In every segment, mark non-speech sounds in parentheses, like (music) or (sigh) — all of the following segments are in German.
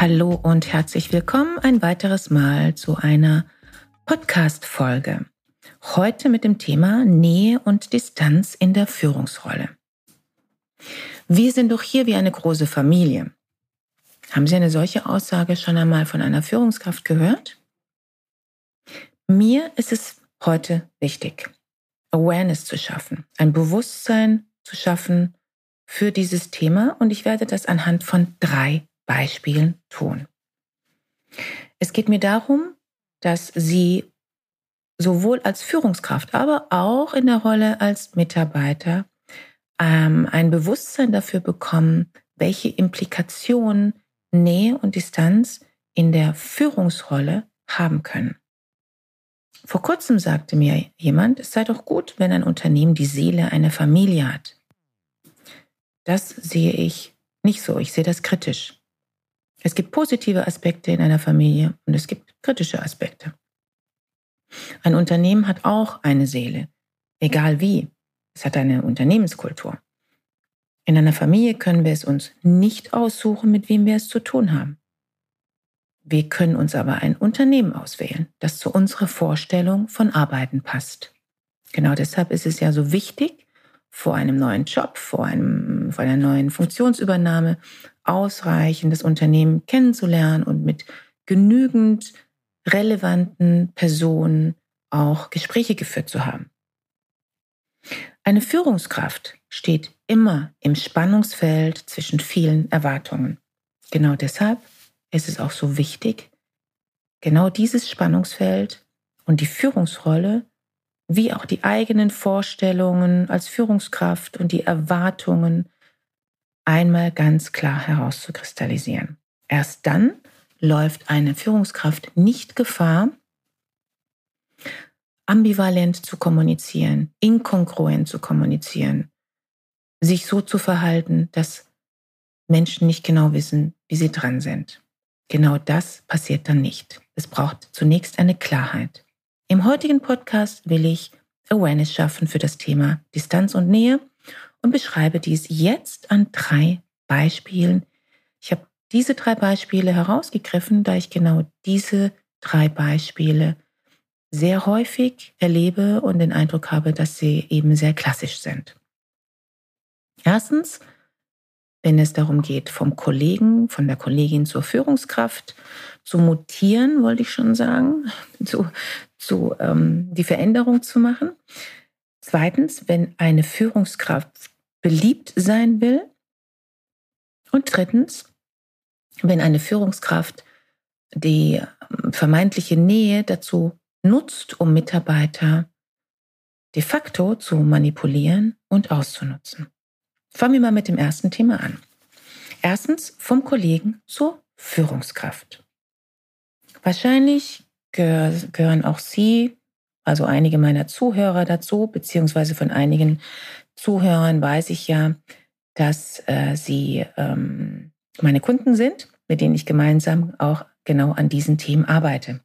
Hallo und herzlich willkommen ein weiteres Mal zu einer Podcast-Folge. Heute mit dem Thema Nähe und Distanz in der Führungsrolle. Wir sind doch hier wie eine große Familie. Haben Sie eine solche Aussage schon einmal von einer Führungskraft gehört? Mir ist es heute wichtig, Awareness zu schaffen, ein Bewusstsein zu schaffen für dieses Thema und ich werde das anhand von drei Beispielen tun. Es geht mir darum, dass Sie sowohl als Führungskraft, aber auch in der Rolle als Mitarbeiter ähm, ein Bewusstsein dafür bekommen, welche Implikationen Nähe und Distanz in der Führungsrolle haben können. Vor kurzem sagte mir jemand, es sei doch gut, wenn ein Unternehmen die Seele einer Familie hat. Das sehe ich nicht so, ich sehe das kritisch. Es gibt positive Aspekte in einer Familie und es gibt kritische Aspekte. Ein Unternehmen hat auch eine Seele, egal wie. Es hat eine Unternehmenskultur. In einer Familie können wir es uns nicht aussuchen, mit wem wir es zu tun haben. Wir können uns aber ein Unternehmen auswählen, das zu unserer Vorstellung von Arbeiten passt. Genau deshalb ist es ja so wichtig, vor einem neuen Job, vor, einem, vor einer neuen Funktionsübernahme ausreichend das Unternehmen kennenzulernen und mit genügend relevanten Personen auch Gespräche geführt zu haben. Eine Führungskraft steht immer im Spannungsfeld zwischen vielen Erwartungen. Genau deshalb ist es auch so wichtig, genau dieses Spannungsfeld und die Führungsrolle wie auch die eigenen Vorstellungen als Führungskraft und die Erwartungen einmal ganz klar herauszukristallisieren. Erst dann läuft eine Führungskraft nicht Gefahr, ambivalent zu kommunizieren, inkongruent zu kommunizieren, sich so zu verhalten, dass Menschen nicht genau wissen, wie sie dran sind. Genau das passiert dann nicht. Es braucht zunächst eine Klarheit. Im heutigen Podcast will ich Awareness schaffen für das Thema Distanz und Nähe und beschreibe dies jetzt an drei Beispielen. Ich habe diese drei Beispiele herausgegriffen, da ich genau diese drei Beispiele sehr häufig erlebe und den Eindruck habe, dass sie eben sehr klassisch sind. Erstens, wenn es darum geht, vom Kollegen, von der Kollegin zur Führungskraft zu mutieren, wollte ich schon sagen, (laughs) zu, zu ähm, die Veränderung zu machen. Zweitens, wenn eine Führungskraft beliebt sein will. Und drittens, wenn eine Führungskraft die ähm, vermeintliche Nähe dazu nutzt, um Mitarbeiter de facto zu manipulieren und auszunutzen. Fangen wir mal mit dem ersten Thema an. Erstens vom Kollegen zur Führungskraft. Wahrscheinlich gehören auch Sie, also einige meiner Zuhörer dazu, beziehungsweise von einigen Zuhörern weiß ich ja, dass äh, Sie ähm, meine Kunden sind, mit denen ich gemeinsam auch genau an diesen Themen arbeite.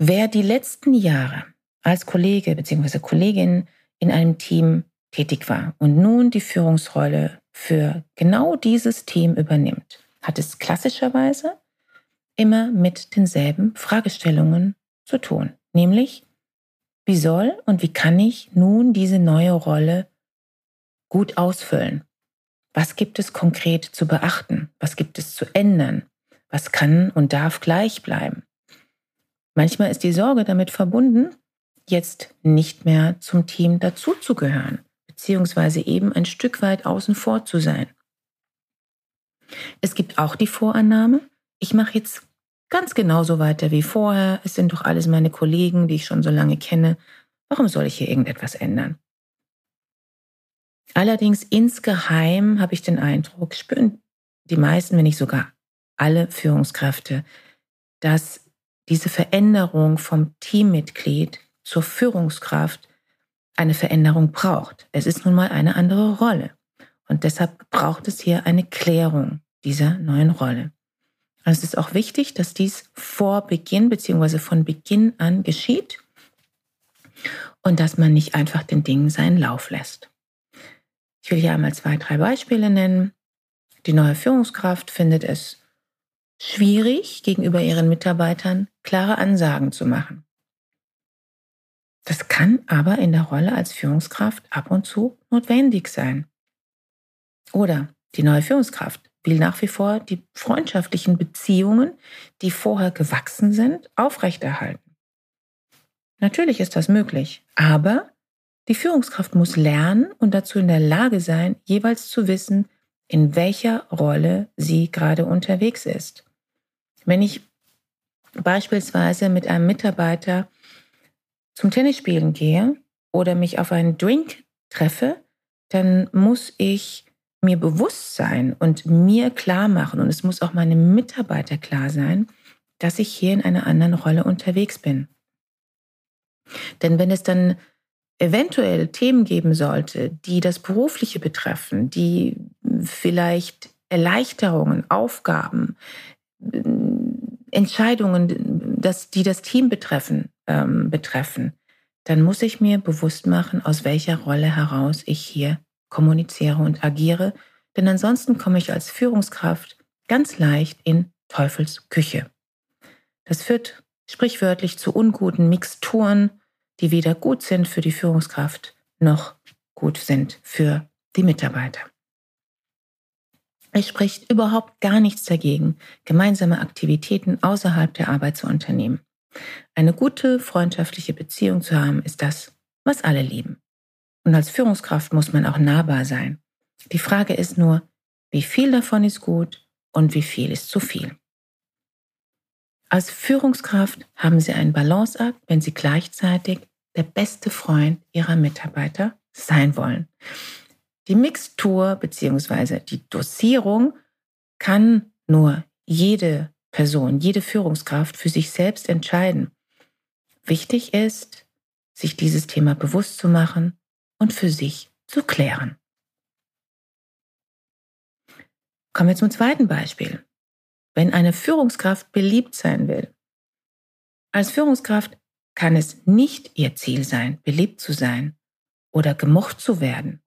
Wer die letzten Jahre als Kollege bzw. Kollegin in einem Team tätig war und nun die Führungsrolle für genau dieses Team übernimmt, hat es klassischerweise immer mit denselben Fragestellungen zu tun, nämlich wie soll und wie kann ich nun diese neue Rolle gut ausfüllen? Was gibt es konkret zu beachten? Was gibt es zu ändern? Was kann und darf gleich bleiben? Manchmal ist die Sorge damit verbunden, jetzt nicht mehr zum Team dazuzugehören, beziehungsweise eben ein Stück weit außen vor zu sein. Es gibt auch die Vorannahme, ich mache jetzt ganz genauso weiter wie vorher. Es sind doch alles meine Kollegen, die ich schon so lange kenne. Warum soll ich hier irgendetwas ändern? Allerdings insgeheim habe ich den Eindruck, spüren die meisten, wenn nicht sogar alle Führungskräfte, dass diese Veränderung vom Teammitglied zur Führungskraft eine Veränderung braucht. Es ist nun mal eine andere Rolle. Und deshalb braucht es hier eine Klärung dieser neuen Rolle. Und es ist auch wichtig, dass dies vor Beginn bzw. von Beginn an geschieht und dass man nicht einfach den Dingen seinen Lauf lässt. Ich will hier einmal zwei, drei Beispiele nennen. Die neue Führungskraft findet es schwierig, gegenüber ihren Mitarbeitern klare Ansagen zu machen. Das kann aber in der Rolle als Führungskraft ab und zu notwendig sein. Oder die neue Führungskraft will nach wie vor die freundschaftlichen Beziehungen, die vorher gewachsen sind, aufrechterhalten. Natürlich ist das möglich, aber die Führungskraft muss lernen und dazu in der Lage sein, jeweils zu wissen, in welcher Rolle sie gerade unterwegs ist. Wenn ich beispielsweise mit einem Mitarbeiter zum Tennisspielen gehe oder mich auf einen Drink treffe, dann muss ich mir bewusst sein und mir klar machen, und es muss auch meinem Mitarbeiter klar sein, dass ich hier in einer anderen Rolle unterwegs bin. Denn wenn es dann eventuell Themen geben sollte, die das Berufliche betreffen, die vielleicht Erleichterungen, Aufgaben, Entscheidungen, das, die das Team betreffen, ähm, betreffen, dann muss ich mir bewusst machen, aus welcher Rolle heraus ich hier kommuniziere und agiere, denn ansonsten komme ich als Führungskraft ganz leicht in Teufels Küche. Das führt sprichwörtlich zu unguten Mixturen, die weder gut sind für die Führungskraft noch gut sind für die Mitarbeiter. Es spricht überhaupt gar nichts dagegen, gemeinsame Aktivitäten außerhalb der Arbeit zu unternehmen. Eine gute freundschaftliche Beziehung zu haben, ist das, was alle lieben. Und als Führungskraft muss man auch nahbar sein. Die Frage ist nur, wie viel davon ist gut und wie viel ist zu viel. Als Führungskraft haben Sie einen Balanceakt, wenn Sie gleichzeitig der beste Freund Ihrer Mitarbeiter sein wollen. Die Mixtur bzw. die Dosierung kann nur jede Person, jede Führungskraft für sich selbst entscheiden. Wichtig ist, sich dieses Thema bewusst zu machen und für sich zu klären. Kommen wir zum zweiten Beispiel. Wenn eine Führungskraft beliebt sein will. Als Führungskraft kann es nicht ihr Ziel sein, beliebt zu sein oder gemocht zu werden.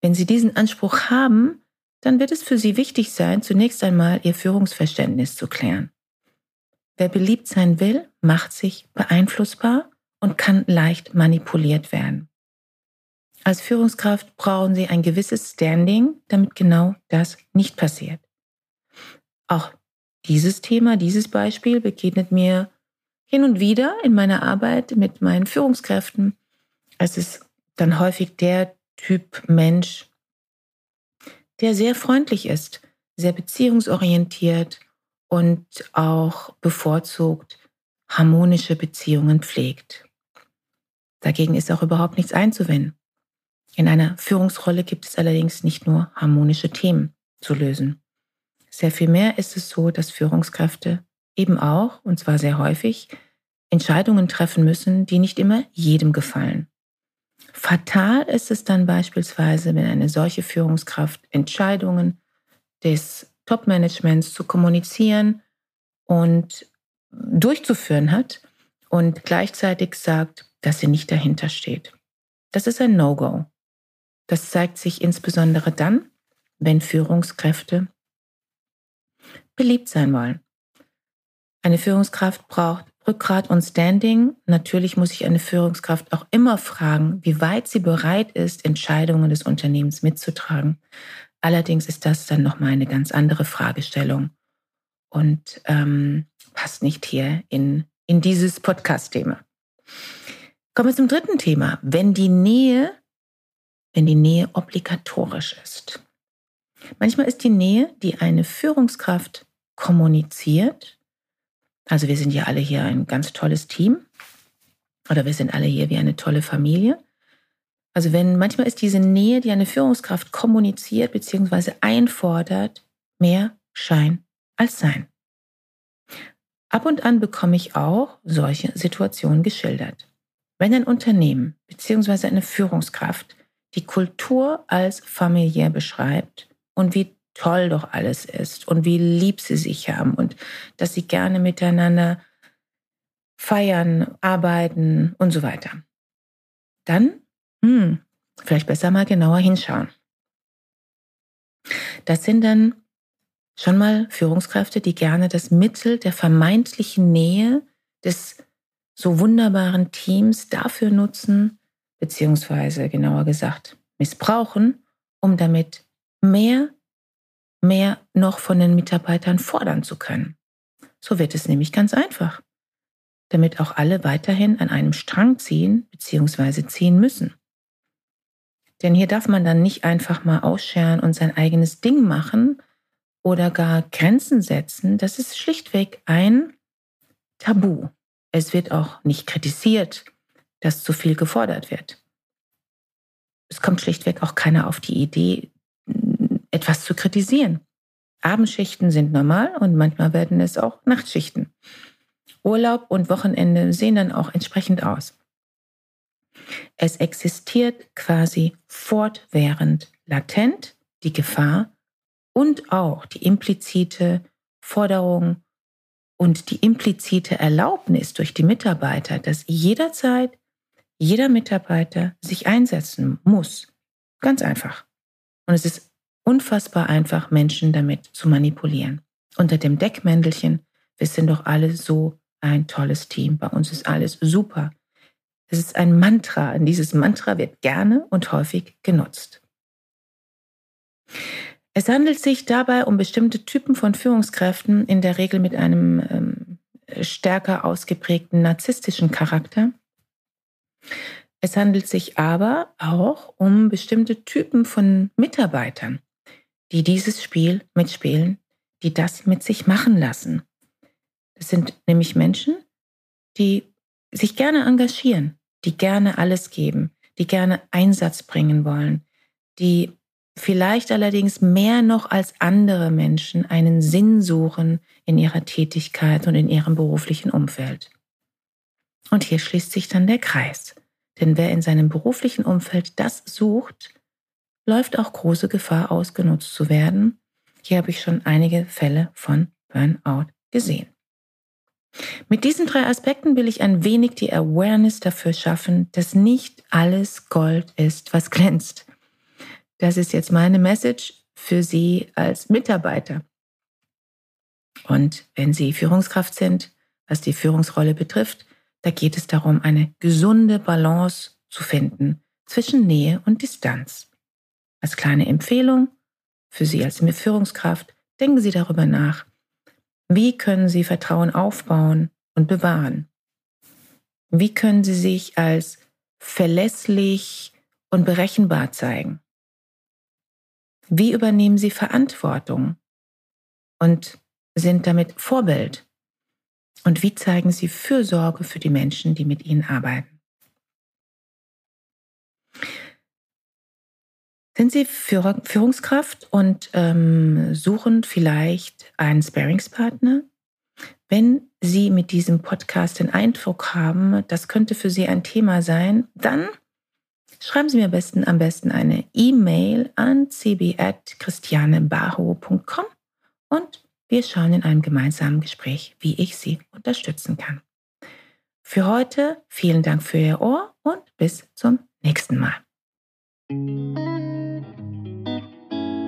Wenn Sie diesen Anspruch haben, dann wird es für Sie wichtig sein, zunächst einmal Ihr Führungsverständnis zu klären. Wer beliebt sein will, macht sich beeinflussbar und kann leicht manipuliert werden. Als Führungskraft brauchen Sie ein gewisses Standing, damit genau das nicht passiert. Auch dieses Thema, dieses Beispiel begegnet mir hin und wieder in meiner Arbeit mit meinen Führungskräften. Es ist dann häufig der Typ Mensch, der sehr freundlich ist, sehr beziehungsorientiert und auch bevorzugt harmonische Beziehungen pflegt. Dagegen ist auch überhaupt nichts einzuwenden. In einer Führungsrolle gibt es allerdings nicht nur harmonische Themen zu lösen. Sehr viel mehr ist es so, dass Führungskräfte eben auch, und zwar sehr häufig, Entscheidungen treffen müssen, die nicht immer jedem gefallen. Fatal ist es dann beispielsweise, wenn eine solche Führungskraft Entscheidungen des Top-Managements zu kommunizieren und durchzuführen hat und gleichzeitig sagt, dass sie nicht dahinter steht. Das ist ein No-Go. Das zeigt sich insbesondere dann, wenn Führungskräfte beliebt sein wollen. Eine Führungskraft braucht Rückgrat und Standing. Natürlich muss sich eine Führungskraft auch immer fragen, wie weit sie bereit ist, Entscheidungen des Unternehmens mitzutragen. Allerdings ist das dann nochmal eine ganz andere Fragestellung und ähm, passt nicht hier in, in dieses Podcast-Thema. Kommen wir zum dritten Thema. Wenn die Nähe, wenn die Nähe obligatorisch ist. Manchmal ist die Nähe, die eine Führungskraft kommuniziert, also wir sind ja alle hier ein ganz tolles Team oder wir sind alle hier wie eine tolle Familie. Also wenn manchmal ist diese Nähe, die eine Führungskraft kommuniziert bzw. einfordert, mehr Schein als Sein. Ab und an bekomme ich auch solche Situationen geschildert. Wenn ein Unternehmen bzw. eine Führungskraft die Kultur als familiär beschreibt und wie toll doch alles ist und wie lieb sie sich haben und dass sie gerne miteinander feiern, arbeiten und so weiter. Dann, hm, vielleicht besser mal genauer hinschauen. Das sind dann schon mal Führungskräfte, die gerne das Mittel der vermeintlichen Nähe des so wunderbaren Teams dafür nutzen, beziehungsweise genauer gesagt missbrauchen, um damit mehr, mehr noch von den Mitarbeitern fordern zu können. So wird es nämlich ganz einfach, damit auch alle weiterhin an einem Strang ziehen beziehungsweise ziehen müssen. Denn hier darf man dann nicht einfach mal ausscheren und sein eigenes Ding machen oder gar Grenzen setzen. Das ist schlichtweg ein Tabu. Es wird auch nicht kritisiert, dass zu viel gefordert wird. Es kommt schlichtweg auch keiner auf die Idee, etwas zu kritisieren. Abendschichten sind normal und manchmal werden es auch Nachtschichten. Urlaub und Wochenende sehen dann auch entsprechend aus. Es existiert quasi fortwährend latent die Gefahr und auch die implizite Forderung und die implizite Erlaubnis durch die Mitarbeiter, dass jederzeit jeder Mitarbeiter sich einsetzen muss. Ganz einfach. Und es ist unfassbar einfach, Menschen damit zu manipulieren. Unter dem Deckmäntelchen, wir sind doch alle so ein tolles Team. Bei uns ist alles super. Es ist ein Mantra und dieses Mantra wird gerne und häufig genutzt. Es handelt sich dabei um bestimmte Typen von Führungskräften, in der Regel mit einem ähm, stärker ausgeprägten narzisstischen Charakter, es handelt sich aber auch um bestimmte Typen von Mitarbeitern, die dieses Spiel mitspielen, die das mit sich machen lassen. Das sind nämlich Menschen, die sich gerne engagieren, die gerne alles geben, die gerne Einsatz bringen wollen, die vielleicht allerdings mehr noch als andere Menschen einen Sinn suchen in ihrer Tätigkeit und in ihrem beruflichen Umfeld. Und hier schließt sich dann der Kreis. Denn wer in seinem beruflichen Umfeld das sucht, läuft auch große Gefahr, ausgenutzt zu werden. Hier habe ich schon einige Fälle von Burnout gesehen. Mit diesen drei Aspekten will ich ein wenig die Awareness dafür schaffen, dass nicht alles Gold ist, was glänzt. Das ist jetzt meine Message für Sie als Mitarbeiter. Und wenn Sie Führungskraft sind, was die Führungsrolle betrifft, da geht es darum, eine gesunde Balance zu finden zwischen Nähe und Distanz. Als kleine Empfehlung für Sie als Führungskraft, denken Sie darüber nach, wie können Sie Vertrauen aufbauen und bewahren? Wie können Sie sich als verlässlich und berechenbar zeigen? Wie übernehmen Sie Verantwortung und sind damit Vorbild und wie zeigen Sie Fürsorge für die Menschen, die mit Ihnen arbeiten? Sind Sie Führungskraft und ähm, suchen vielleicht einen Sparingspartner? Wenn Sie mit diesem Podcast den Eindruck haben, das könnte für Sie ein Thema sein, dann schreiben Sie mir am besten, am besten eine E-Mail an cb.christianebaho.com und wir schauen in einem gemeinsamen Gespräch, wie ich Sie unterstützen kann. Für heute vielen Dank für Ihr Ohr und bis zum nächsten Mal.